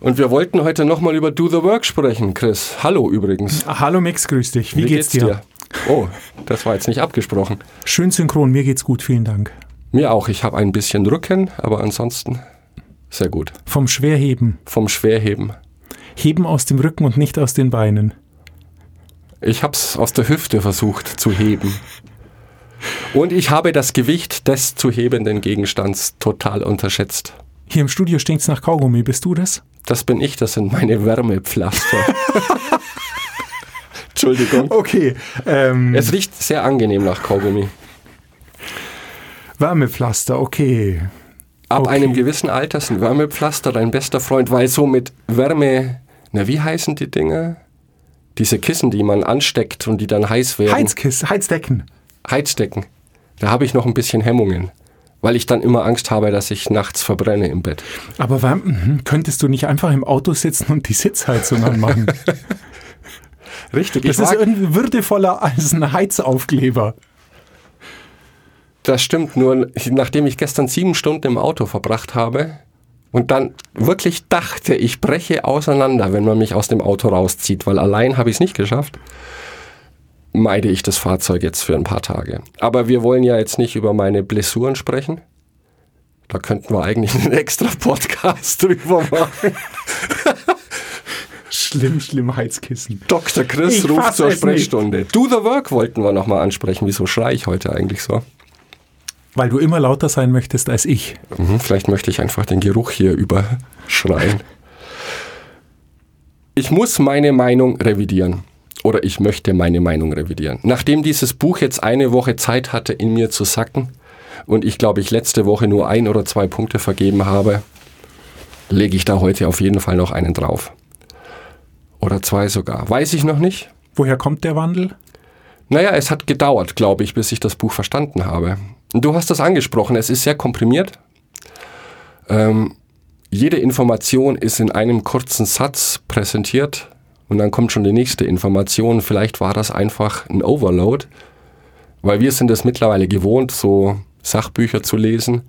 Und wir wollten heute nochmal über Do the Work sprechen, Chris. Hallo übrigens. hallo Mix, grüß dich. Wie, geht's, dir? Oh, das war jetzt nicht abgesprochen. Schön synchron, mir geht's gut, vielen Dank. Mir auch. Ich habe ein bisschen Rücken, aber ansonsten sehr gut. Vom Schwerheben. Vom Schwerheben. Heben aus dem Rücken und nicht aus den Beinen. Ich habe es aus der Hüfte versucht zu heben. Und ich habe das Gewicht des zu hebenden Gegenstands total unterschätzt. Hier im Studio stinkt's nach Kaugummi, bist du das? Das bin ich, das sind meine Wärmepflaster. Entschuldigung. Okay, ähm, Es riecht sehr angenehm nach Kaugummi. Wärmepflaster, okay. Ab Okay. einem gewissen Alter sind Wärmepflaster dein bester Freund, weil so mit Wärme, na wie heißen die Dinger? Diese Kissen, die man ansteckt und die dann heiß werden. Heizkiss, Heizdecken. Heizdecken. Da habe ich noch ein bisschen Hemmungen, weil ich dann immer Angst habe, dass ich nachts verbrenne im Bett. Aber Wärme, mhm, könntest du nicht einfach im Auto sitzen und die Sitzheizung anmachen? Richtig, Das ist irgendwie würdevoller als ein Heizaufkleber. das stimmt, nur nachdem ich gestern sieben Stunden im Auto verbracht habe und dann wirklich dachte, ich breche auseinander, wenn man mich aus dem Auto rauszieht, weil allein habe ich es nicht geschafft, meide ich das Fahrzeug jetzt für ein paar Tage. Aber wir wollen ja jetzt nicht über meine Blessuren sprechen. Da könnten wir eigentlich einen extra Podcast drüber machen. Schlimm, schlimm Heizkissen. Dr. Chris Ich ruft zur Sprechstunde. Do the Work wollten wir nochmal ansprechen. Wieso schreie ich heute eigentlich so? Weil du immer lauter sein möchtest als ich. Mhm, vielleicht möchte ich einfach den Geruch hier überschreien. Ich muss meine Meinung revidieren. Oder ich möchte meine Meinung revidieren. Nachdem dieses Buch jetzt eine Woche Zeit hatte, in mir zu sacken, und ich glaube, ich letzte Woche nur ein oder zwei Punkte vergeben habe, lege ich da heute auf jeden Fall noch einen drauf. Oder zwei sogar. Weiß ich noch nicht. Woher kommt der Wandel? Naja, es hat gedauert, glaube ich, bis ich das Buch verstanden habe. Du hast das angesprochen, es ist sehr komprimiert. Ähm, jede Information ist in einem kurzen Satz präsentiert und dann kommt schon die nächste Information. Vielleicht war das einfach ein Overload, weil wir sind es mittlerweile gewohnt, so Sachbücher zu lesen,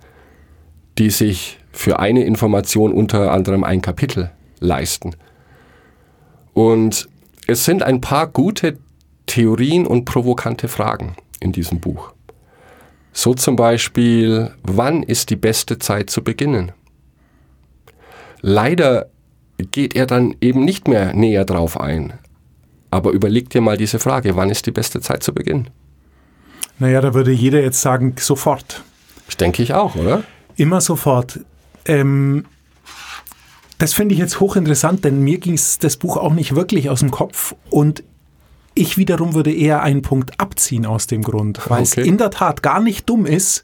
die sich für eine Information unter anderem ein Kapitel leisten. Und es sind ein paar gute Theorien und provokante Fragen in diesem Buch. So zum Beispiel, wann ist die beste Zeit zu beginnen? Leider geht er dann eben nicht mehr näher drauf ein. Aber überleg dir mal diese Frage, wann ist die beste Zeit zu beginnen? Naja, da würde jeder jetzt sagen, sofort. Das denke ich auch, oder? Immer sofort. Ähm, das finde ich jetzt hochinteressant, denn mir ging das Buch auch nicht wirklich aus dem Kopf und ich wiederum würde eher einen Punkt abziehen aus dem Grund, weil es Okay. in der Tat gar nicht dumm ist,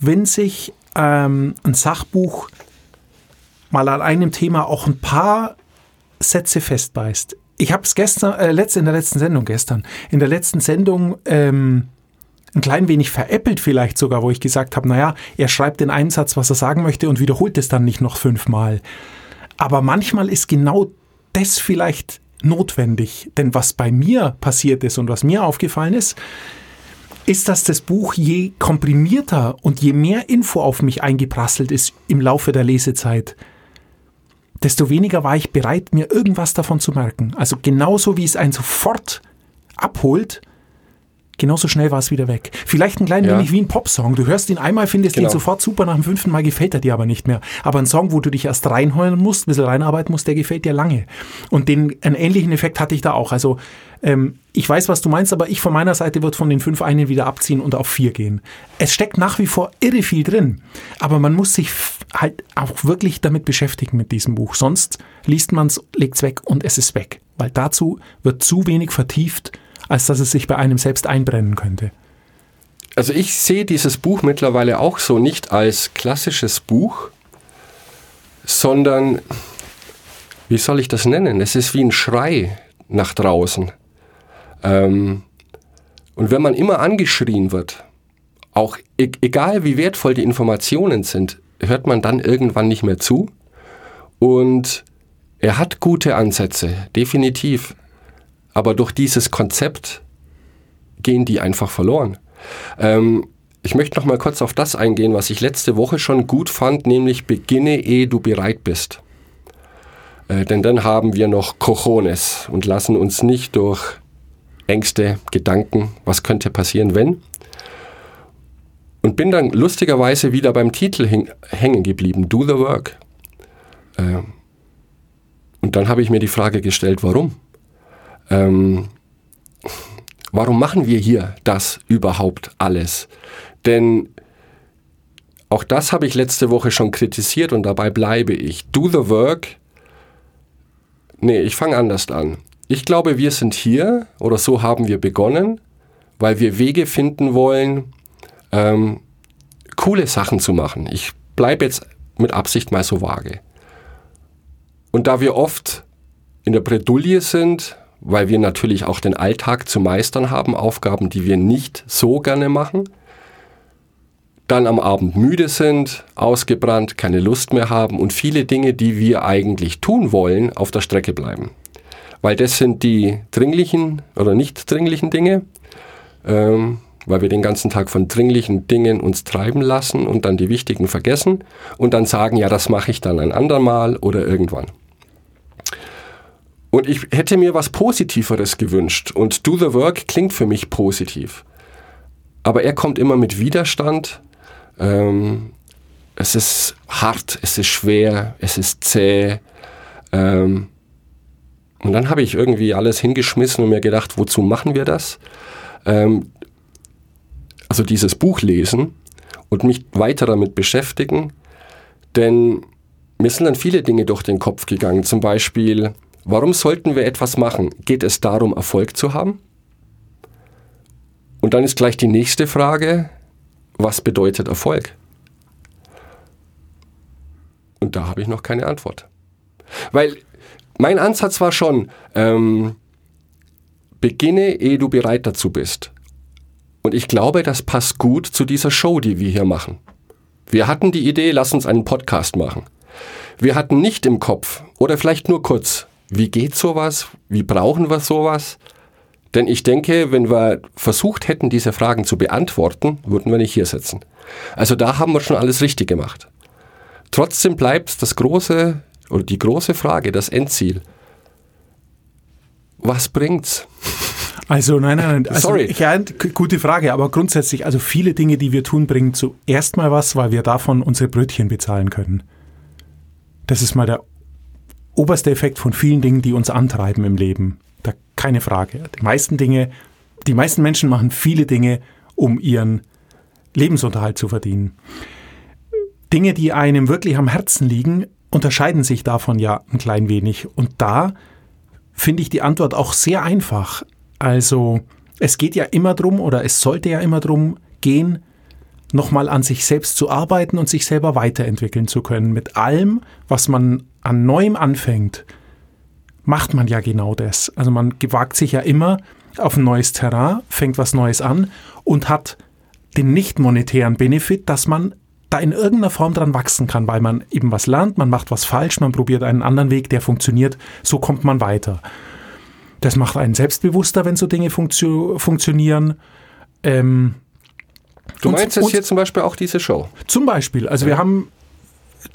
wenn sich ähm, ein Sachbuch mal an einem Thema auch ein paar Sätze festbeißt. Ich habe es gestern, äh, letzt, in der letzten Sendung gestern, in der letzten Sendung ähm, ein klein wenig veräppelt vielleicht sogar, wo ich gesagt habe, naja, er schreibt den einen Satz, was er sagen möchte und wiederholt es dann nicht noch fünfmal. Aber manchmal ist genau das vielleicht notwendig. Denn was bei mir passiert ist und was mir aufgefallen ist, ist, dass das Buch je komprimierter und je mehr Info auf mich eingeprasselt ist im Laufe der Lesezeit, desto weniger war ich bereit, mir irgendwas davon zu merken. Also genauso wie es einen sofort abholt, genauso schnell war es wieder weg. Vielleicht ein klein Ja. wenig wie ein Popsong. Du hörst ihn einmal, findest ihn Genau. sofort super, nach dem fünften Mal gefällt er dir aber nicht mehr. Aber ein Song, wo du dich erst reinheulen musst, ein bisschen reinarbeiten musst, der gefällt dir lange. Und den, einen ähnlichen Effekt hatte ich da auch. Also ähm, ich weiß, was du meinst, aber ich von meiner Seite wird von den fünf einen wieder abziehen und auf vier gehen. Es steckt nach wie vor irre viel drin, aber man muss sich halt auch wirklich damit beschäftigen mit diesem Buch. Sonst liest man es, legt es weg und es ist weg. Weil dazu wird zu wenig vertieft, als dass es sich bei einem selbst einbrennen könnte. Also ich sehe dieses Buch mittlerweile auch so nicht als klassisches Buch, sondern wie soll ich das nennen? Es ist wie ein Schrei nach draußen. Ähm, und wenn man immer angeschrien wird, auch e egal wie wertvoll die Informationen sind, hört man dann irgendwann nicht mehr zu. Und er hat gute Ansätze, definitiv. Aber durch dieses Konzept gehen die einfach verloren. Ähm, ich möchte noch mal kurz auf das eingehen, was ich letzte Woche schon gut fand, nämlich beginne, ehe du bereit bist. Äh, denn dann haben wir noch Cojones und lassen uns nicht durch Ängste, Gedanken, was könnte passieren, wenn. Und bin dann lustigerweise wieder beim Titel hängen geblieben, Do the Work. Äh, und dann habe ich mir die Frage gestellt, warum? Ähm, warum machen wir hier das überhaupt alles? Denn auch das habe ich letzte Woche schon kritisiert und dabei bleibe ich. Do the work. Nee, ich fange anders an. Ich glaube, wir sind hier oder so haben wir begonnen, weil wir Wege finden wollen, ähm, coole Sachen zu machen. Ich bleibe jetzt mit Absicht mal so vage. Und da wir oft in der Bredouille sind, weil wir natürlich auch den Alltag zu meistern haben, Aufgaben, die wir nicht so gerne machen, dann am Abend müde sind, ausgebrannt, keine Lust mehr haben und viele Dinge, die wir eigentlich tun wollen, auf der Strecke bleiben. Weil das sind die dringlichen oder nicht dringlichen Dinge, ähm, weil wir den ganzen Tag von dringlichen Dingen uns treiben lassen und dann die wichtigen vergessen und dann sagen, ja, das mache ich dann ein andermal oder irgendwann. Und ich hätte mir was Positiveres gewünscht und Do the Work klingt für mich positiv. Aber er kommt immer mit Widerstand ähm, es ist hart, es ist schwer, es ist zäh. Ähm, und dann habe ich irgendwie alles hingeschmissen und mir gedacht, wozu machen wir das? Ähm, also dieses Buch lesen und mich weiter damit beschäftigen, denn mir sind dann viele Dinge durch den Kopf gegangen. Zum Beispiel, warum sollten wir etwas machen? Geht es darum, Erfolg zu haben? Und dann ist gleich die nächste Frage, was bedeutet Erfolg? Und da habe ich noch keine Antwort. Weil mein Ansatz war schon, ähm, beginne, ehe du bereit dazu bist. Und ich glaube, das passt gut zu dieser Show, die wir hier machen. Wir hatten die Idee, lass uns einen Podcast machen. Wir hatten nicht im Kopf, oder vielleicht nur kurz, wie geht sowas? Wie brauchen wir sowas? Denn ich denke, wenn wir versucht hätten, diese Fragen zu beantworten, würden wir nicht hier sitzen. Also da haben wir schon alles richtig gemacht. Trotzdem bleibt das große oder die große Frage, das Endziel. Was bringt's? Also nein, nein, nein. Also, Sorry. Ja, gute Frage, aber grundsätzlich, also viele Dinge, die wir tun, bringen zuerst mal was, weil wir davon unsere Brötchen bezahlen können. Das ist mal der oberste Effekt von vielen Dingen, die uns antreiben im Leben. Da keine Frage. Die meisten Dinge, die meisten Menschen machen viele Dinge, um ihren Lebensunterhalt zu verdienen. Dinge, die einem wirklich am Herzen liegen, unterscheiden sich davon ja ein klein wenig. Und da finde ich die Antwort auch sehr einfach. Also es geht ja immer drum oder es sollte ja immer drum gehen, nochmal an sich selbst zu arbeiten und sich selber weiterentwickeln zu können. Mit allem, was man an Neuem anfängt, macht man ja genau das. Also man gewagt sich ja immer auf ein neues Terrain, fängt was Neues an und hat den nicht monetären Benefit, dass man da in irgendeiner Form dran wachsen kann, weil man eben was lernt, man macht was falsch, man probiert einen anderen Weg, der funktioniert, so kommt man weiter. Das macht einen selbstbewusster, wenn so Dinge funktio funktionieren. Ähm, du meinst jetzt hier zum Beispiel auch diese Show? Zum Beispiel. Also ja. wir haben,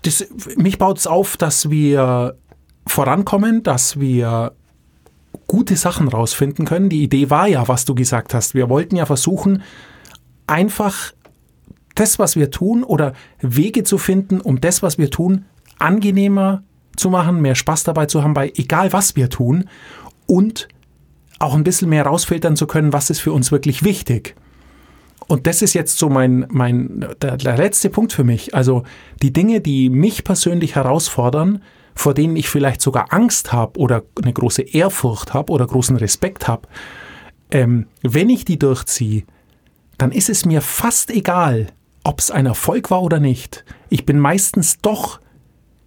das, mich baut es auf, dass wir vorankommen, dass wir gute Sachen rausfinden können. Die Idee war ja, was du gesagt hast. Wir wollten ja versuchen, einfach das, was wir tun oder Wege zu finden, um das, was wir tun, angenehmer zu machen, mehr Spaß dabei zu haben, bei egal was wir tun und auch ein bisschen mehr rausfiltern zu können, was ist für uns wirklich wichtig. Und das ist jetzt so mein, mein, der, der letzte Punkt für mich. Also die Dinge, die mich persönlich herausfordern, vor denen ich vielleicht sogar Angst habe oder eine große Ehrfurcht habe oder großen Respekt habe, ähm, wenn ich die durchziehe, dann ist es mir fast egal, ob es ein Erfolg war oder nicht. Ich bin meistens doch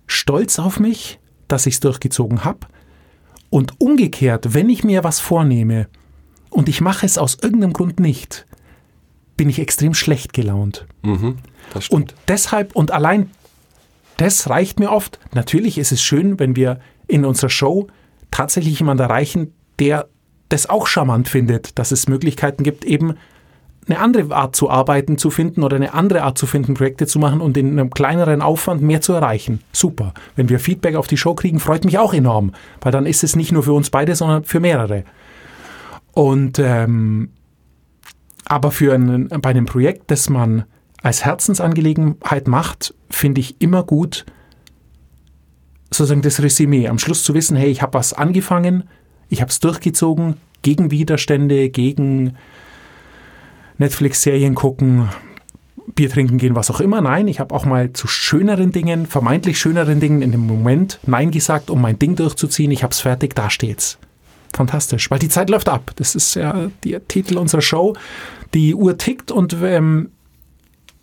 stolz auf mich, dass ich es durchgezogen habe. Und umgekehrt, wenn ich mir was vornehme und ich mache es aus irgendeinem Grund nicht, bin ich extrem schlecht gelaunt. Stimmt. Und deshalb und allein das reicht mir oft. Natürlich ist es schön, wenn wir in unserer Show tatsächlich jemanden erreichen, der das auch charmant findet, dass es Möglichkeiten gibt, eben eine andere Art zu arbeiten zu finden oder eine andere Art zu finden, Projekte zu machen und in einem kleineren Aufwand mehr zu erreichen. Super. Wenn wir Feedback auf die Show kriegen, freut mich auch enorm, weil dann ist es nicht nur für uns beide, sondern für mehrere. Und ähm, aber für einen, bei einem Projekt, das man als Herzensangelegenheit macht, finde ich immer gut, sozusagen das Resümee. Am Schluss zu wissen, hey, ich habe was angefangen, ich habe es durchgezogen, gegen Widerstände, gegen Netflix-Serien gucken, Bier trinken gehen, was auch immer. Nein, ich habe auch mal zu schöneren Dingen, vermeintlich schöneren Dingen in dem Moment Nein gesagt, um mein Ding durchzuziehen. Ich habe es fertig, da steht's. Fantastisch, weil die Zeit läuft ab. Das ist ja der Titel unserer Show. Die Uhr tickt und ähm,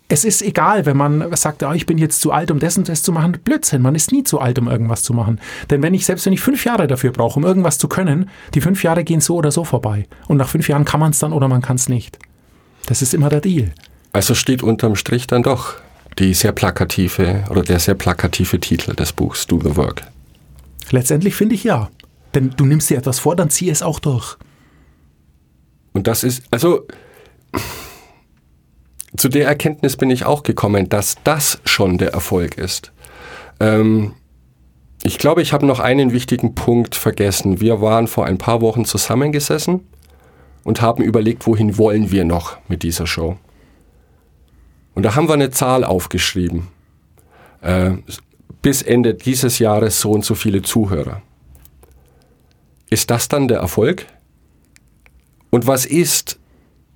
es ist egal, wenn man sagt, ah, ich bin jetzt zu alt, um das und das zu machen. Blödsinn, man ist nie zu alt, um irgendwas zu machen. Denn wenn ich, selbst wenn ich fünf Jahre dafür brauche, um irgendwas zu können, die fünf Jahre gehen so oder so vorbei. Und nach fünf Jahren kann man es dann oder man kann es nicht. Das ist immer der Deal. Also steht unterm Strich dann doch die sehr plakative oder der sehr plakative Titel des Buchs Do the Work. Letztendlich finde ich ja. Denn du nimmst dir etwas vor, dann zieh es auch durch. Und das ist, also zu der Erkenntnis bin ich auch gekommen, dass das schon der Erfolg ist. Ähm, ich glaube, ich habe noch einen wichtigen Punkt vergessen. Wir waren vor ein paar Wochen zusammengesessen und haben überlegt, wohin wollen wir noch mit dieser Show. Und da haben wir eine Zahl aufgeschrieben. Äh, bis Ende dieses Jahres so und so viele Zuhörer. Ist das dann der Erfolg? Und was ist,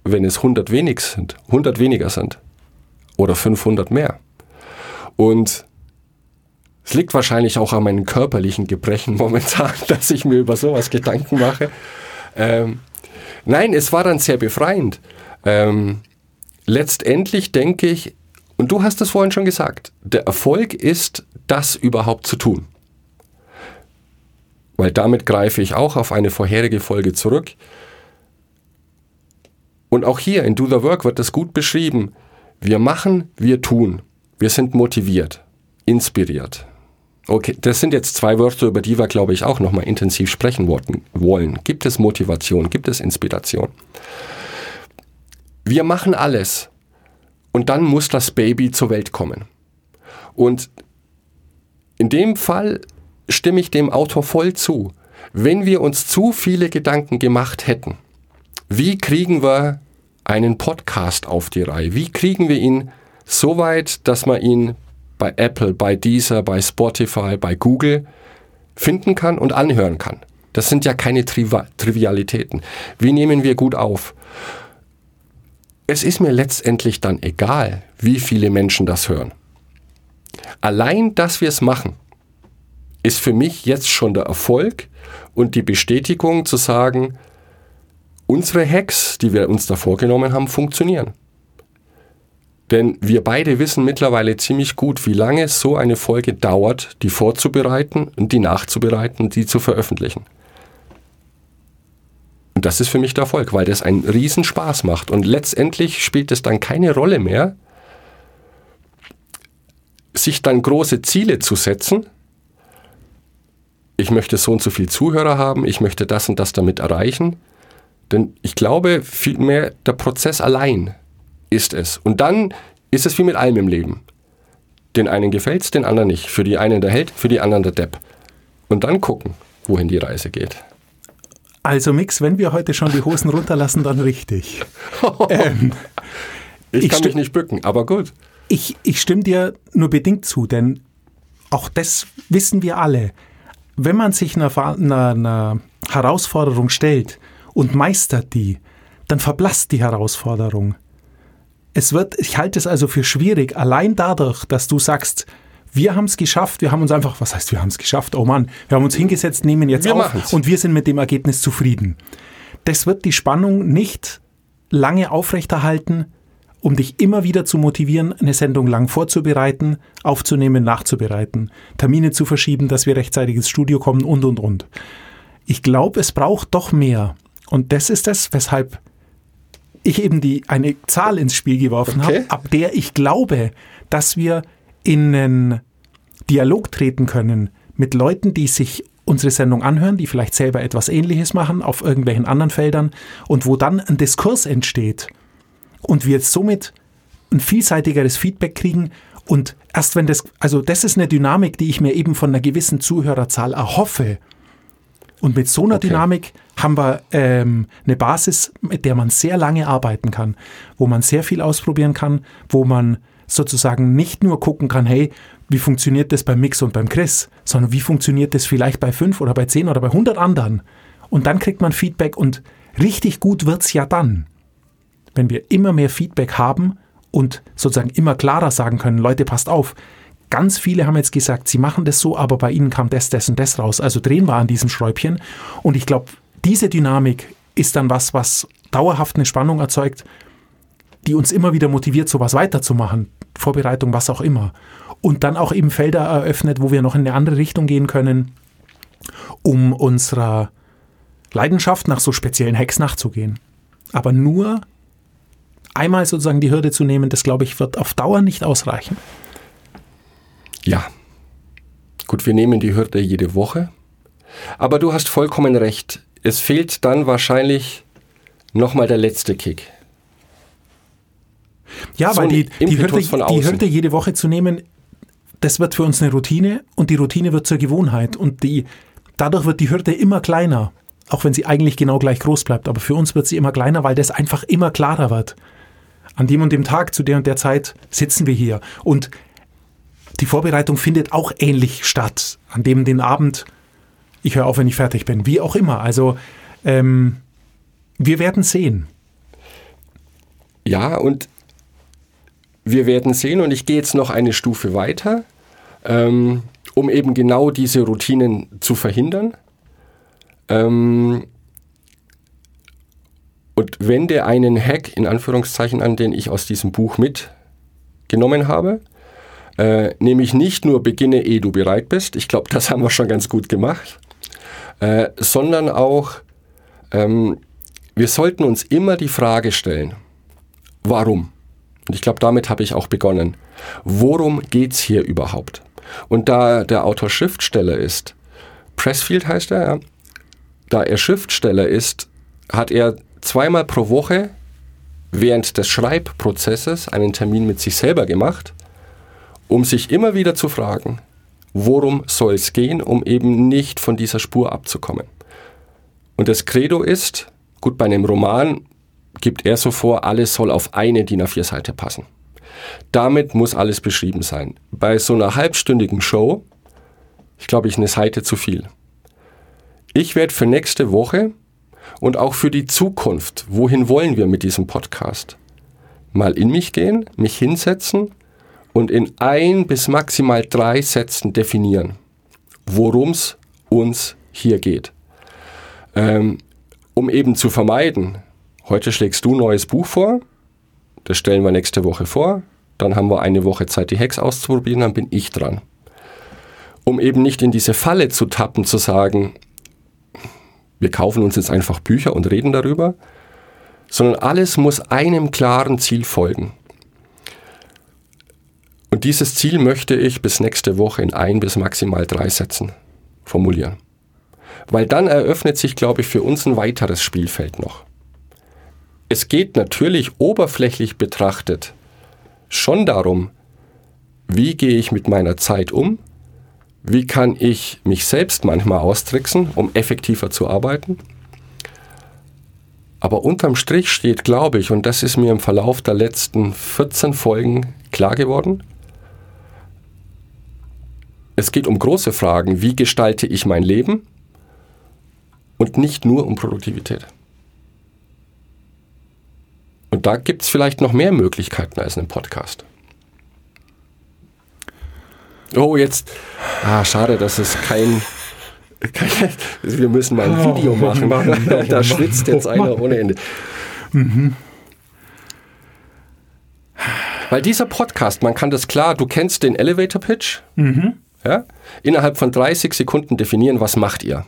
wenn es 100 wenig sind, 100 weniger sind oder 500 mehr? Und es liegt wahrscheinlich auch an meinen körperlichen Gebrechen momentan, dass ich mir über sowas Gedanken mache. Ähm, nein, es war dann sehr befreiend. Ähm, letztendlich denke ich, und du hast es vorhin schon gesagt, der Erfolg ist, das überhaupt zu tun. Weil damit greife ich auch auf eine vorherige Folge zurück. Und auch hier in Do the Work wird das gut beschrieben. Wir machen, wir tun. Wir sind motiviert, inspiriert. Okay, das sind jetzt zwei Wörter, über die wir, glaube ich, auch nochmal intensiv sprechen wollen. Gibt es Motivation? Gibt es Inspiration? Wir machen alles. Und dann muss das Baby zur Welt kommen. Und in dem Fall stimme ich dem Autor voll zu. Wenn wir uns zu viele Gedanken gemacht hätten, wie kriegen wir einen Podcast auf die Reihe? Wie kriegen wir ihn so weit, dass man ihn bei Apple, bei Deezer, bei Spotify, bei Google finden kann und anhören kann? Das sind ja keine Triva Trivialitäten. Wie nehmen wir gut auf? Es ist mir letztendlich dann egal, wie viele Menschen das hören. Allein, dass wir es machen, ist für mich jetzt schon der Erfolg und die Bestätigung zu sagen, unsere Hacks, die wir uns da vorgenommen haben, funktionieren. Denn wir beide wissen mittlerweile ziemlich gut, wie lange so eine Folge dauert, die vorzubereiten und die nachzubereiten und die zu veröffentlichen. Und das ist für mich der Erfolg, weil das einen Riesenspaß macht. Und letztendlich spielt es dann keine Rolle mehr, sich dann große Ziele zu setzen. Ich möchte so und so viel Zuhörer haben, ich möchte das und das damit erreichen. Denn ich glaube, vielmehr der Prozess allein ist es. Und dann ist es wie mit allem im Leben. Den einen gefällt es, den anderen nicht. Für die einen der Held, für die anderen der Depp. Und dann gucken, wohin die Reise geht. Also Mix, wenn wir heute schon die Hosen runterlassen, dann richtig. ähm, Ich Ich kann mich nicht bücken, aber gut. ich, ich stimme dir nur bedingt zu, denn auch das wissen wir alle. Wenn man sich einer, einer, einer Herausforderung stellt und meistert die, dann verblasst die Herausforderung. Es wird, ich halte es also für schwierig, allein dadurch, dass du sagst, wir haben es geschafft, wir haben uns einfach, was heißt, wir haben es geschafft? Oh Mann, wir haben uns hingesetzt, nehmen jetzt Wir auf machen's. und wir sind mit dem Ergebnis zufrieden. Das wird die Spannung nicht lange aufrechterhalten um dich immer wieder zu motivieren, eine Sendung lang vorzubereiten, aufzunehmen, nachzubereiten, Termine zu verschieben, dass wir rechtzeitig ins Studio kommen und, und, und. Ich glaube, es braucht doch mehr. Und das ist es, weshalb ich eben die, eine Zahl ins Spiel geworfen Okay. habe, ab der ich glaube, dass wir in einen Dialog treten können mit Leuten, die sich unsere Sendung anhören, die vielleicht selber etwas Ähnliches machen auf irgendwelchen anderen Feldern und wo dann ein Diskurs entsteht und wir somit ein vielseitigeres Feedback kriegen und erst wenn das, also das ist eine Dynamik, die ich mir eben von einer gewissen Zuhörerzahl erhoffe. Und mit so einer Okay. Dynamik haben wir ähm, eine Basis, mit der man sehr lange arbeiten kann, wo man sehr viel ausprobieren kann, wo man sozusagen nicht nur gucken kann, hey, wie funktioniert das beim Mix und beim Chris, sondern wie funktioniert das vielleicht bei fünf oder bei zehn oder bei 100 anderen. Und dann kriegt man Feedback und richtig gut wird's ja dann, wenn wir immer mehr Feedback haben und sozusagen immer klarer sagen können, Leute, passt auf. Ganz viele haben jetzt gesagt, sie machen das so, aber bei ihnen kam das, das und das raus. Also drehen wir an diesem Schräubchen. Und ich glaube, diese Dynamik ist dann was, was dauerhaft eine Spannung erzeugt, die uns immer wieder motiviert, sowas weiterzumachen. Vorbereitung, was auch immer. Und dann auch eben Felder eröffnet, wo wir noch in eine andere Richtung gehen können, um unserer Leidenschaft nach so speziellen Hacks nachzugehen. Aber nur einmal sozusagen die Hürde zu nehmen, das glaube ich, wird auf Dauer nicht ausreichen. Ja. Gut, wir nehmen die Hürde jede Woche. Aber du hast vollkommen recht. Es fehlt dann wahrscheinlich nochmal der letzte Kick. Ja, So weil die, die, Hürde, die. Hürde jede Woche zu nehmen, das wird für uns eine Routine und die Routine wird zur Gewohnheit und die, dadurch wird die Hürde immer kleiner, auch wenn sie eigentlich genau gleich groß bleibt. Aber für uns wird sie immer kleiner, weil das einfach immer klarer wird. An dem und dem Tag, zu der und der Zeit sitzen wir hier und die Vorbereitung findet auch ähnlich statt. An dem den Abend, ich höre auf, wenn ich fertig bin, wie auch immer. Also ähm, wir werden sehen. Ja, und wir werden sehen, und ich gehe jetzt noch eine Stufe weiter, ähm, um eben genau diese Routinen zu verhindern. Ähm, und wende einen Hack in Anführungszeichen an, den ich aus diesem Buch mitgenommen habe. Äh, nämlich nicht nur beginne, ehe du bereit bist. Ich glaube, das haben wir schon ganz gut gemacht. Äh, sondern auch, ähm, wir sollten uns immer die Frage stellen, warum? Und ich glaube, damit habe ich auch begonnen. Worum geht's hier überhaupt? Und da der Autor Schriftsteller ist, Pressfield heißt er, ja, da er Schriftsteller ist, hat er zweimal pro Woche während des Schreibprozesses einen Termin mit sich selber gemacht, um sich immer wieder zu fragen, worum soll es gehen, um eben nicht von dieser Spur abzukommen. Und das Credo ist, gut, bei einem Roman gibt er so vor, alles soll auf eine DIN A4-Seite passen. Damit muss alles beschrieben sein. Bei so einer halbstündigen Show, ich glaube, ich eine Seite zu viel. Ich werde für nächste Woche und auch für die Zukunft, wohin wollen wir mit diesem Podcast, mal in mich gehen, mich hinsetzen und in ein bis maximal drei Sätzen definieren, worum es uns hier geht. Ähm, um eben zu vermeiden, heute schlägst du ein neues Buch vor, das stellen wir nächste Woche vor, dann haben wir eine Woche Zeit, die Hacks auszuprobieren, dann bin ich dran. Um eben nicht in diese Falle zu tappen, zu sagen, wir kaufen uns jetzt einfach Bücher und reden darüber, sondern alles muss einem klaren Ziel folgen. Und dieses Ziel möchte ich bis nächste Woche in ein bis maximal drei Sätzen formulieren. Weil dann eröffnet sich, glaube ich, für uns ein weiteres Spielfeld noch. Es geht natürlich oberflächlich betrachtet schon darum, wie gehe ich mit meiner Zeit um, wie kann ich mich selbst manchmal austricksen, um effektiver zu arbeiten. Aber unterm Strich steht, glaube ich, und das ist mir im Verlauf der letzten 14 Folgen klar geworden, es geht um große Fragen, wie gestalte ich mein Leben und nicht nur um Produktivität. Und da gibt es vielleicht noch mehr Möglichkeiten als einen Podcast. Oh, jetzt. Ah, schade, dass es kein. kein wir müssen mal ein Oh, Video machen. Da schwitzt jetzt einer ohne Ende. Weil dieser Podcast, man kann das klar, du kennst den Elevator Pitch. Ja? Innerhalb von 30 Sekunden definieren, was macht ihr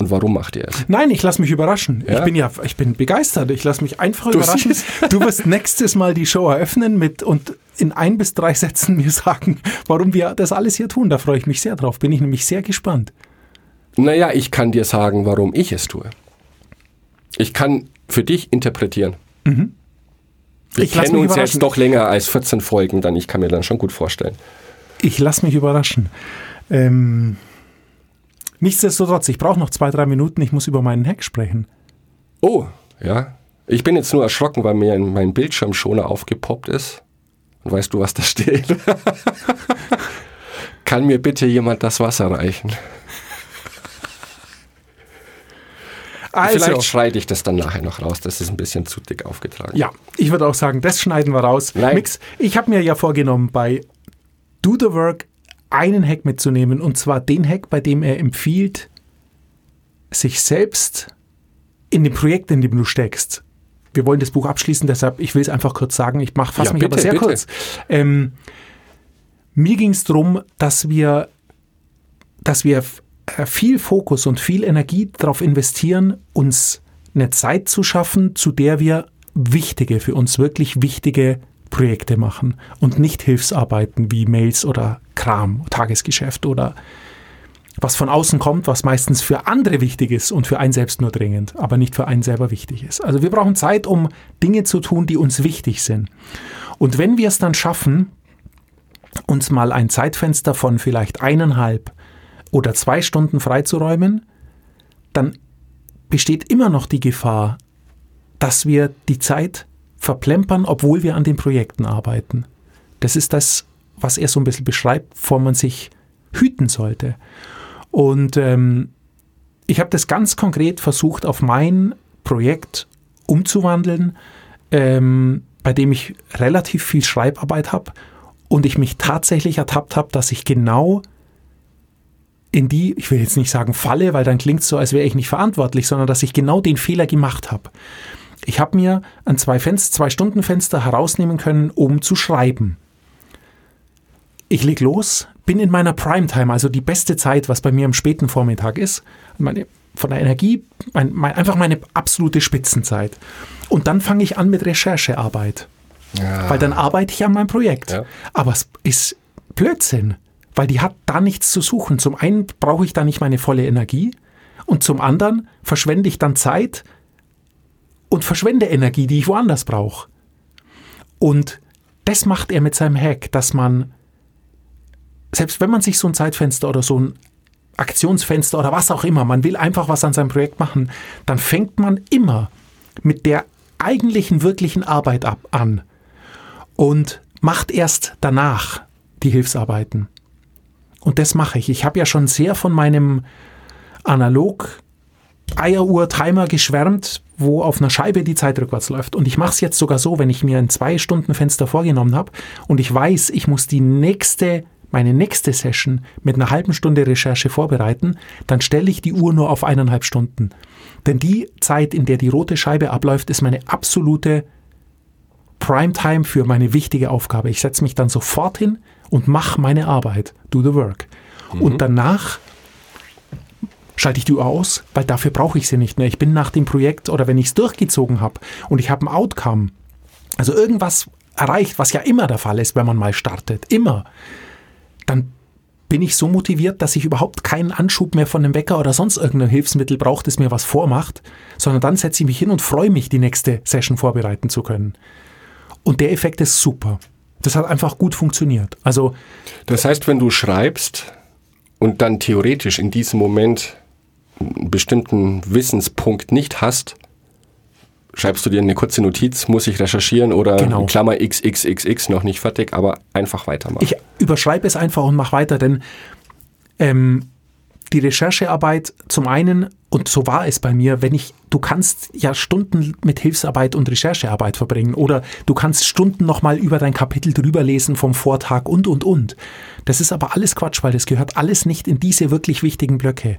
und warum macht ihr es. Nein, ich lasse mich überraschen. Ich Ja? bin ja, ich bin begeistert. Ich lasse mich einfach Du überraschen. Du wirst nächstes Mal die Show eröffnen mit und in ein bis drei Sätzen mir sagen, warum wir das alles hier tun. Da freue ich mich sehr drauf. Bin ich nämlich sehr gespannt. Naja, ich kann dir sagen, warum ich es tue. Ich kann für dich interpretieren. Wir Mhm. Ich lass kennen uns jetzt doch länger als 14 Folgen, dann ich kann mir dann schon gut vorstellen. Ich lasse mich überraschen. Ähm, nichtsdestotrotz, ich brauche noch zwei, drei Minuten. Ich muss über meinen Hack sprechen. Oh, ja. Ich bin jetzt nur erschrocken, weil mir mein Bildschirmschoner aufgepoppt ist. Und weißt du, was da steht? Kann mir bitte jemand das Wasser reichen? Also, Vielleicht schreite ich das dann nachher noch raus. Das ist ein bisschen zu dick aufgetragen. ja, ich würde auch sagen, das schneiden wir raus. Nein. Mix, ich habe mir ja vorgenommen, bei Do the Work einen Hack mitzunehmen. Und zwar den Hack, bei dem er empfiehlt, sich selbst in dem Projekt, in dem du steckst. Wir wollen das Buch abschließen, deshalb, ich will es einfach kurz sagen. Ich mache fasse Ja, mich aber bitte, sehr bitte. kurz. Ähm, mir ging es darum, dass wir, dass wir äh, viel Fokus und viel Energie darauf investieren, uns eine Zeit zu schaffen, zu der wir wichtige, für uns wirklich wichtige Projekte machen und nicht Hilfsarbeiten wie Mails oder Kram, Tagesgeschäft oder was von außen kommt, was meistens für andere wichtig ist und für einen selbst nur dringend, aber nicht für einen selber wichtig ist. Also wir brauchen Zeit, um Dinge zu tun, die uns wichtig sind. Und wenn wir es dann schaffen, uns mal ein Zeitfenster von vielleicht eineinhalb oder zwei Stunden freizuräumen, dann besteht immer noch die Gefahr, dass wir die Zeit verplempern, obwohl wir an den Projekten arbeiten. Das ist das, was er so ein bisschen beschreibt, vor man sich hüten sollte. Und ähm, ich habe das ganz konkret versucht, auf mein Projekt umzuwandeln, ähm, bei dem ich relativ viel Schreibarbeit habe und ich mich tatsächlich ertappt habe, dass ich genau in die, ich will jetzt nicht sagen Falle, weil dann klingt es so, als wäre ich nicht verantwortlich, sondern dass ich genau den Fehler gemacht habe. Ich habe mir ein zwei, Fenster, zwei Stunden Fenster herausnehmen können, um zu schreiben. Ich leg los, bin in meiner Primetime, also die beste Zeit, was bei mir am späten Vormittag ist. Meine, von der Energie, mein, mein, einfach meine absolute Spitzenzeit. Und dann fange ich an mit Recherchearbeit. Weil dann arbeite ich an meinem Projekt. Ja. Aber es ist Blödsinn, weil die hat da nichts zu suchen. Zum einen brauche ich da nicht meine volle Energie und zum anderen verschwende ich dann Zeit und verschwende Energie, die ich woanders brauche. Und das macht er mit seinem Hack, dass man, selbst wenn man sich so ein Zeitfenster oder so ein Aktionsfenster oder was auch immer, man will einfach was an seinem Projekt machen, dann fängt man immer mit der eigentlichen, wirklichen Arbeit ab an und macht erst danach die Hilfsarbeiten. Und das mache ich. Ich habe ja schon sehr von meinem analog Eieruhr-Timer geschwärmt, wo auf einer Scheibe die Zeit rückwärts läuft. Und ich mache es jetzt sogar so, wenn ich mir ein Zwei-Stunden-Fenster vorgenommen habe und ich weiß, ich muss die nächste, meine nächste Session mit einer halben Stunde Recherche vorbereiten, dann stelle ich die Uhr nur auf eineinhalb Stunden. Denn die Zeit, in der die rote Scheibe abläuft, ist meine absolute Primetime für meine wichtige Aufgabe. Ich setze mich dann sofort hin und mache meine Arbeit, do the work. Und danach schalte ich die Uhr aus, weil dafür brauche ich sie nicht mehr. Ich bin nach dem Projekt oder wenn ich es durchgezogen habe und ich habe ein Outcome, also irgendwas erreicht, was ja immer der Fall ist, wenn man mal startet, immer, dann bin ich so motiviert, dass ich überhaupt keinen Anschub mehr von einem Wecker oder sonst irgendein Hilfsmittel brauche, das mir was vormacht, sondern dann setze ich mich hin und freue mich, die nächste Session vorbereiten zu können. Und der Effekt ist super. Das hat einfach gut funktioniert. Also Das heißt, wenn du schreibst und dann theoretisch in diesem Moment einen bestimmten Wissenspunkt nicht hast, schreibst du dir eine kurze Notiz, muss ich recherchieren oder Genau. Klammer XXXX noch nicht fertig, aber einfach weitermachen. Ich überschreibe es einfach und mache weiter, denn ähm, die Recherchearbeit zum einen und so war es bei mir, wenn ich, du kannst ja Stunden mit Hilfsarbeit und Recherchearbeit verbringen oder du kannst Stunden nochmal über dein Kapitel drüber lesen vom Vortag und, und, und. Das ist aber alles Quatsch, weil das gehört alles nicht in diese wirklich wichtigen Blöcke.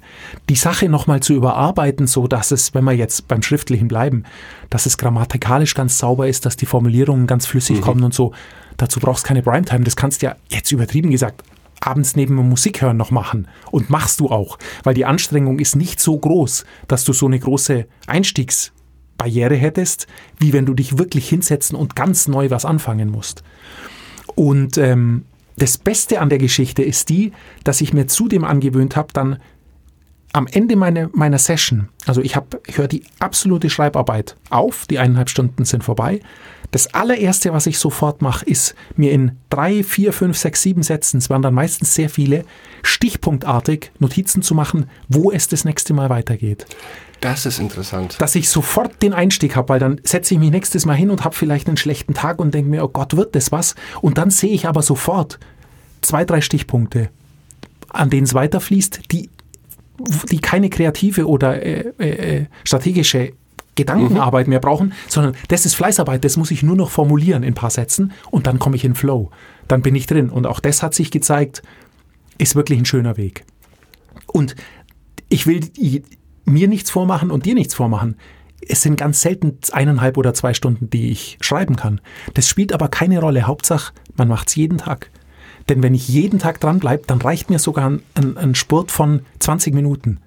Die Sache nochmal zu überarbeiten, so dass es, wenn wir jetzt beim Schriftlichen bleiben, dass es grammatikalisch ganz sauber ist, dass die Formulierungen ganz flüssig kommen und so. Dazu brauchst du keine Primetime. Das kannst du ja jetzt übertrieben gesagt abends neben dem Musik hören noch machen. Und machst du auch, weil die Anstrengung ist nicht so groß, dass du so eine große Einstiegsbarriere hättest, wie wenn du dich wirklich hinsetzen und ganz neu was anfangen musst. Und ähm, das Beste an der Geschichte ist die, dass ich mir zudem angewöhnt habe, dann am Ende meiner, meiner Session, also ich, ich höre die absolute Schreibarbeit auf, die eineinhalb Stunden sind vorbei. Das allererste, was ich sofort mache, ist mir in drei, vier, fünf, sechs, sieben Sätzen, es waren dann meistens sehr viele, stichpunktartig Notizen zu machen, wo es das nächste Mal weitergeht. Das ist interessant. Dass ich sofort den Einstieg habe, weil dann setze ich mich nächstes Mal hin und habe vielleicht einen schlechten Tag und denke mir, oh Gott, wird das was? Und dann sehe ich aber sofort zwei, drei Stichpunkte, an denen es weiterfließt, die die keine kreative oder äh, äh, strategische Gedankenarbeit mehr brauchen, sondern das ist Fleißarbeit, das muss ich nur noch formulieren in ein paar Sätzen und dann komme ich in Flow. Dann bin ich drin. Und auch das hat sich gezeigt, ist wirklich ein schöner Weg. Und ich will mir nichts vormachen und dir nichts vormachen. Es sind ganz selten eineinhalb oder zwei Stunden, die ich schreiben kann. Das spielt aber keine Rolle. Hauptsache, man macht es jeden Tag. Denn wenn ich jeden Tag dranbleibe, dann reicht mir sogar ein, ein, ein Spurt von 20 Minuten,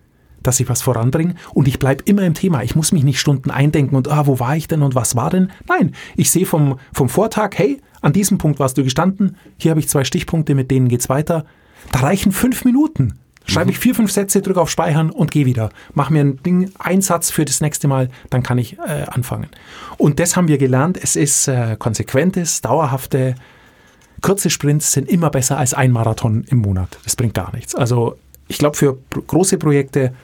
dass ich was voranbringe und ich bleibe immer im Thema. Ich muss mich nicht Stunden eindenken und, ah, wo war ich denn und was war denn? Nein, ich sehe vom, vom Vortag, hey, an diesem Punkt warst du gestanden, hier habe ich zwei Stichpunkte, mit denen geht's weiter. Da reichen fünf Minuten. Schreibe ich vier, fünf Sätze, drücke auf Speichern und gehe wieder. Mach mir ein Ding, einen Satz für das nächste Mal, dann kann ich äh, anfangen. Und das haben wir gelernt. Es ist äh, konsequentes, dauerhafte, kurze Sprints sind immer besser als ein Marathon im Monat. Das bringt gar nichts. Also ich glaube, für große Projekte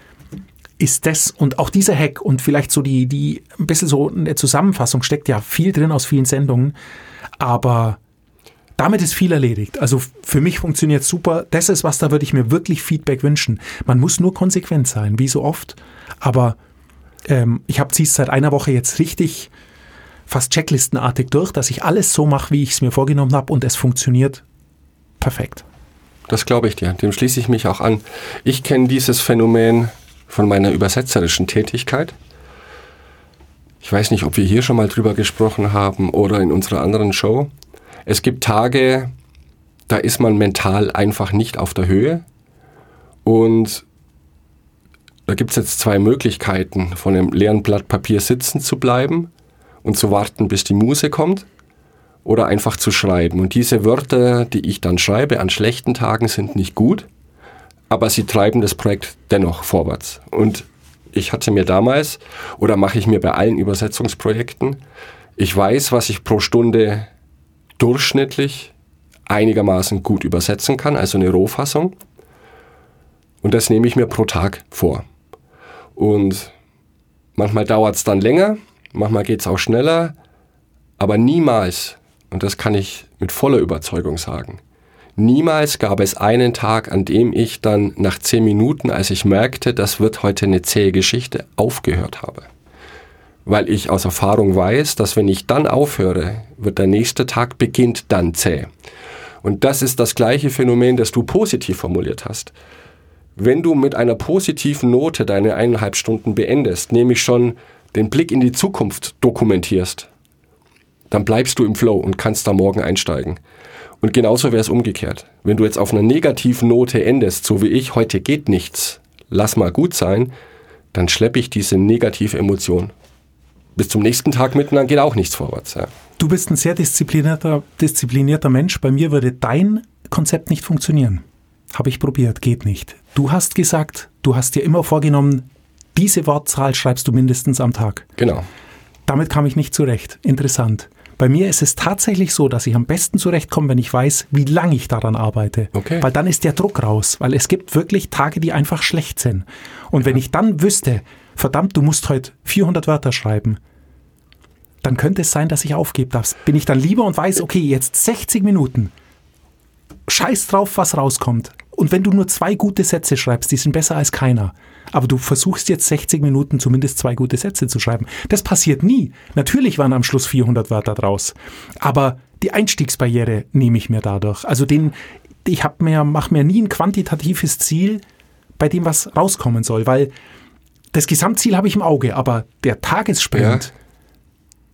ist das und auch dieser Hack und vielleicht so die, die ein bisschen so eine Zusammenfassung steckt ja viel drin aus vielen Sendungen, aber damit ist viel erledigt. Also für mich funktioniert super. Das ist was, da würde ich mir wirklich Feedback wünschen. Man muss nur konsequent sein, wie so oft. Aber ähm, ich habe es seit einer Woche jetzt richtig fast checklistenartig durch, dass ich alles so mache, wie ich es mir vorgenommen habe und es funktioniert perfekt. Das glaube ich dir. Dem schließe ich mich auch an. Ich kenne dieses Phänomen von meiner übersetzerischen Tätigkeit. Ich weiß nicht, ob wir hier schon mal drüber gesprochen haben oder in unserer anderen Show. Es gibt Tage, da ist man mental einfach nicht auf der Höhe. Und da gibt es jetzt zwei Möglichkeiten, von einem leeren Blatt Papier sitzen zu bleiben und zu warten, bis die Muse kommt oder einfach zu schreiben. Und diese Wörter, die ich dann schreibe an schlechten Tagen, sind nicht gut, aber sie treiben das Projekt dennoch vorwärts. Und ich hatte mir damals, oder mache ich mir bei allen Übersetzungsprojekten, ich weiß, was ich pro Stunde durchschnittlich einigermaßen gut übersetzen kann, also eine Rohfassung. Und das nehme ich mir pro Tag vor. Und manchmal dauert es dann länger, manchmal geht es auch schneller, aber niemals, und das kann ich mit voller Überzeugung sagen, niemals gab es einen Tag, an dem ich dann nach zehn Minuten, als ich merkte, das wird heute eine zähe Geschichte, aufgehört habe. Weil ich aus Erfahrung weiß, dass wenn ich dann aufhöre, wird der nächste Tag beginnt dann zäh. Und das ist das gleiche Phänomen, das du positiv formuliert hast. Wenn du mit einer positiven Note deine eineinhalb Stunden beendest, nämlich schon den Blick in die Zukunft dokumentierst, dann bleibst du im Flow und kannst da morgen einsteigen. Und genauso wäre es umgekehrt. Wenn du jetzt auf einer negativen Note endest, so wie ich, heute geht nichts, lass mal gut sein, dann schleppe ich diese negative Emotion bis zum nächsten Tag mit und dann geht auch nichts vorwärts. Ja. Du bist ein sehr disziplinierter, disziplinierter Mensch. Bei mir würde dein Konzept nicht funktionieren. Habe ich probiert, geht nicht. Du hast gesagt, du hast dir immer vorgenommen, diese Wortzahl schreibst du mindestens am Tag. Genau. Damit kam ich nicht zurecht. Interessant. Bei mir ist es tatsächlich so, dass ich am besten zurechtkomme, wenn ich weiß, wie lange ich daran arbeite. Okay. Weil dann ist der Druck raus. Weil es gibt wirklich Tage, die einfach schlecht sind. Und wenn ich dann wüsste, verdammt, du musst heute 400 Wörter schreiben, dann könnte es sein, dass ich aufgebe. Das bin ich dann lieber und weiß, okay, jetzt 60 Minuten. Scheiß drauf, was rauskommt. und wenn du nur zwei gute Sätze schreibst, die sind besser als keiner. Aber du versuchst jetzt 60 Minuten zumindest zwei gute Sätze zu schreiben. Das passiert nie. Natürlich waren am Schluss 400 Wörter draus. Aber die Einstiegsbarriere nehme ich mir dadurch. Also den, ich hab mir, mache mir nie ein quantitatives Ziel, bei dem was rauskommen soll, weil das Gesamtziel habe ich im Auge, aber der Tagessprint, Ja.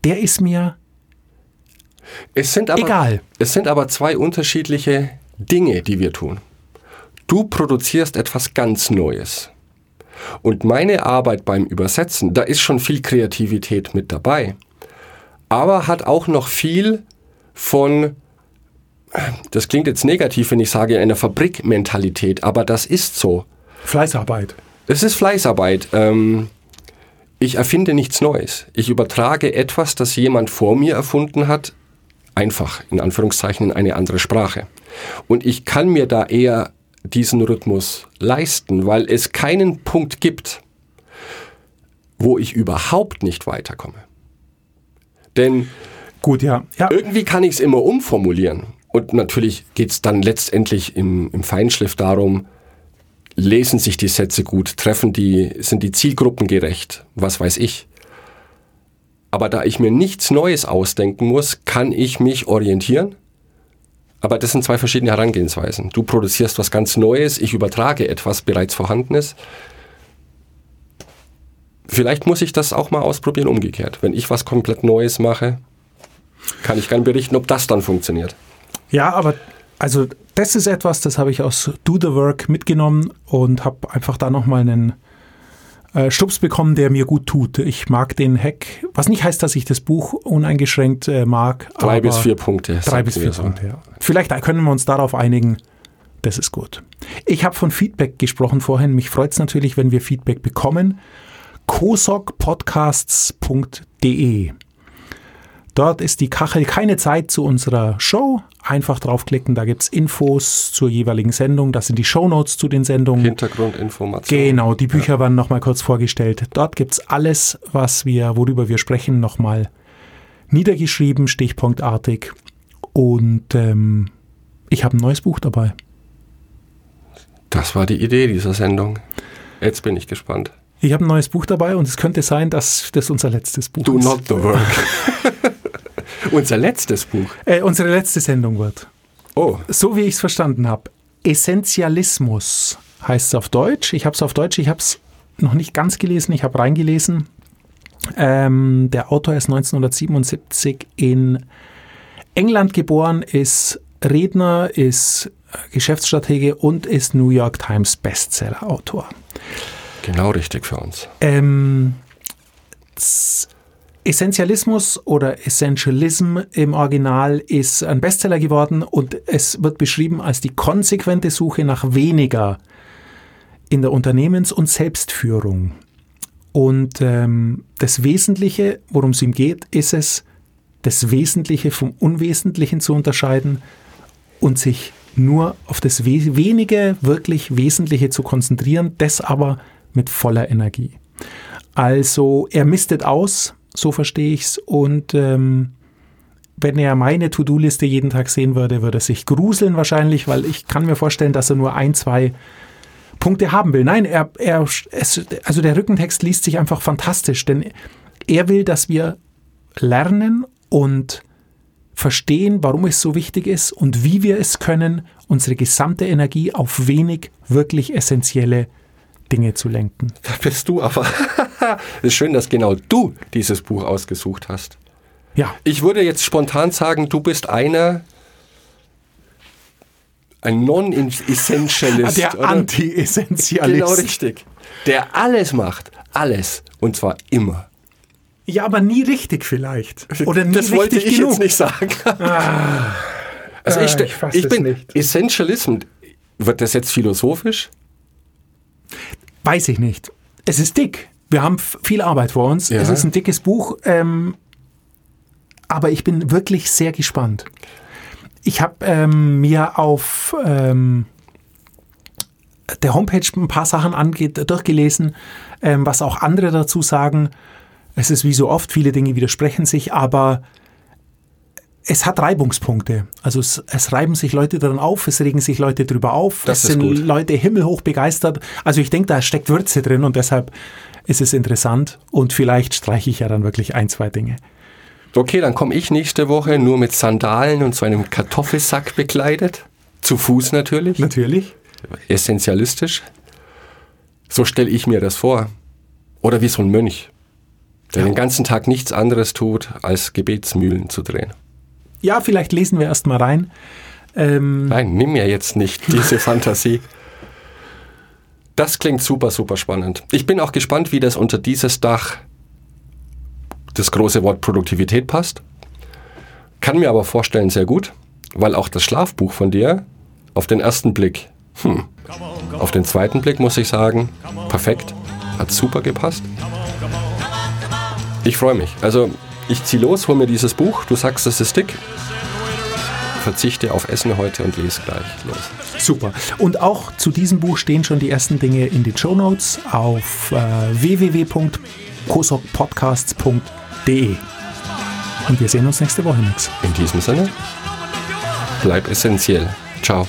der ist mir aber, Egal. Es sind aber zwei unterschiedliche Dinge, die wir tun. Du produzierst etwas ganz Neues. Und meine Arbeit beim Übersetzen, da ist schon viel Kreativität mit dabei. Aber hat auch noch viel von, das klingt jetzt negativ, wenn ich sage, einer Fabrikmentalität, aber das ist so. Fleißarbeit. Es ist Fleißarbeit. Ähm, ich erfinde nichts Neues. Ich übertrage etwas, das jemand vor mir erfunden hat, einfach in Anführungszeichen in eine andere Sprache. Und ich kann mir da eher diesen Rhythmus leisten, weil es keinen Punkt gibt, wo ich überhaupt nicht weiterkomme. Denn Gut, ja. ja. irgendwie kann ich es immer umformulieren. Und natürlich geht es dann letztendlich im, im Feinschliff darum, lesen sich die Sätze gut, treffen die, sind die Zielgruppen gerecht, was weiß ich. Aber da ich mir nichts Neues ausdenken muss, kann ich mich orientieren. Aber das sind zwei verschiedene Herangehensweisen. Du produzierst was ganz Neues, ich übertrage etwas bereits Vorhandenes. Vielleicht muss ich das auch mal ausprobieren, umgekehrt. Wenn ich was komplett Neues mache, kann ich gern berichten, ob das dann funktioniert. Ja, aber also das ist etwas, das habe ich aus Do the Work mitgenommen und habe einfach da nochmal einen äh, Stups bekommen, der mir gut tut. Ich mag den Hack, was nicht heißt, dass ich das Buch uneingeschränkt äh, mag. Drei bis vier Punkte. Drei bis vier so. Punkte, ja. Vielleicht können wir uns darauf einigen. Das ist gut. Ich habe von Feedback gesprochen vorhin. Mich freut es natürlich, wenn wir Feedback bekommen. kosokpodcasts.de Dort ist die Kachel keine Zeit zu unserer Show. Einfach draufklicken, da gibt's Infos zur jeweiligen Sendung. Das sind die Shownotes zu den Sendungen. Hintergrundinformation. Genau, die Bücher werden nochmal kurz vorgestellt. Dort gibt's alles, was wir, worüber wir sprechen, nochmal niedergeschrieben, stichpunktartig. Und ähm, ich habe ein neues Buch dabei. Das war die Idee dieser Sendung. Jetzt bin ich gespannt. Ich habe ein neues Buch dabei und es könnte sein, dass das unser letztes Buch Do ist. not the work. Unser letztes Buch. Äh, unsere letzte Sendung wird. Oh, So wie ich es verstanden habe. Essentialismus heißt es auf Deutsch. Ich habe es auf Deutsch, ich habe es noch nicht ganz gelesen, ich habe reingelesen. Ähm, der Autor ist 1977 in England geboren, ist Redner, ist Geschäftsstratege und ist New York Times Bestseller-Autor. genau richtig für uns. Ähm, Essentialismus oder Essentialism im Original ist ein Bestseller geworden und es wird beschrieben als die konsequente Suche nach weniger in der Unternehmens- und Selbstführung. Und ähm, das Wesentliche, worum es ihm geht, ist es, das Wesentliche vom Unwesentlichen zu unterscheiden und sich nur auf das We wenige wirklich Wesentliche zu konzentrieren, das aber mit voller Energie. Also er mistet aus, so verstehe ich's, und ähm, wenn er meine To-Do-Liste jeden Tag sehen würde, würde er sich gruseln wahrscheinlich, weil ich kann mir vorstellen, dass er nur ein, zwei Punkte haben will. Nein, er, er, es, also der Rückentext liest sich einfach fantastisch, denn er will, dass wir lernen und verstehen, warum es so wichtig ist und wie wir es können, unsere gesamte Energie auf wenig wirklich essentielle Dinge zu lenken. Da bist du aber. Es ist schön, dass genau du dieses Buch ausgesucht hast. Ja, Ich würde jetzt spontan sagen, du bist einer, ein Non-Essentialist. der? Anti-Essentialist. Genau richtig. Der alles macht. Alles. Und zwar immer. Ja, aber nie richtig vielleicht. Oder nie das wollte richtig ich genug. jetzt nicht sagen. also Ah, ich, ich fass ich es bin nicht. Essentialism. Wird das jetzt philosophisch? Weiß ich nicht. Es ist dick. Wir haben viel Arbeit vor uns. Ja. Es ist ein dickes Buch. Ähm, aber ich bin wirklich sehr gespannt. Ich habe ähm, mir auf ähm, der Homepage ein paar Sachen ange durchgelesen, ähm, was auch andere dazu sagen. Es ist wie so oft, viele Dinge widersprechen sich, aber es hat Reibungspunkte. Also es, es reiben sich Leute daran auf, es regen sich Leute drüber auf, Das es sind gut. Leute himmelhoch begeistert. Also ich denke, da steckt Würze drin und deshalb ist es interessant und vielleicht streiche ich ja dann wirklich ein, zwei Dinge. Okay, dann komme ich nächste Woche nur mit Sandalen und so einem Kartoffelsack bekleidet. Zu Fuß natürlich. Natürlich. Essentialistisch. So stelle ich mir das vor. Oder wie so ein Mönch, der Ja. den ganzen Tag nichts anderes tut, als Gebetsmühlen zu drehen. Ja, vielleicht lesen wir erst mal rein. Ähm, Nein, nimm mir jetzt nicht diese Fantasie. Das klingt super, super spannend. Ich bin auch gespannt, wie das unter dieses Dach das große Wort Produktivität passt. Kann mir aber vorstellen, sehr gut, weil auch das Schlafbuch von dir auf den ersten Blick, hm, auf den zweiten Blick muss ich sagen, perfekt, hat super gepasst. Ich freue mich. Also ich ziehe los, hol mir dieses Buch, du sagst, es ist dick, verzichte auf Essen heute und lese gleich los. Super. Und auch zu diesem Buch stehen schon die ersten Dinge in den Show Notes auf äh, www.kosokpodcasts.de. Und wir sehen uns nächste Woche, Nix. In diesem Sinne, bleib essentiell. Ciao.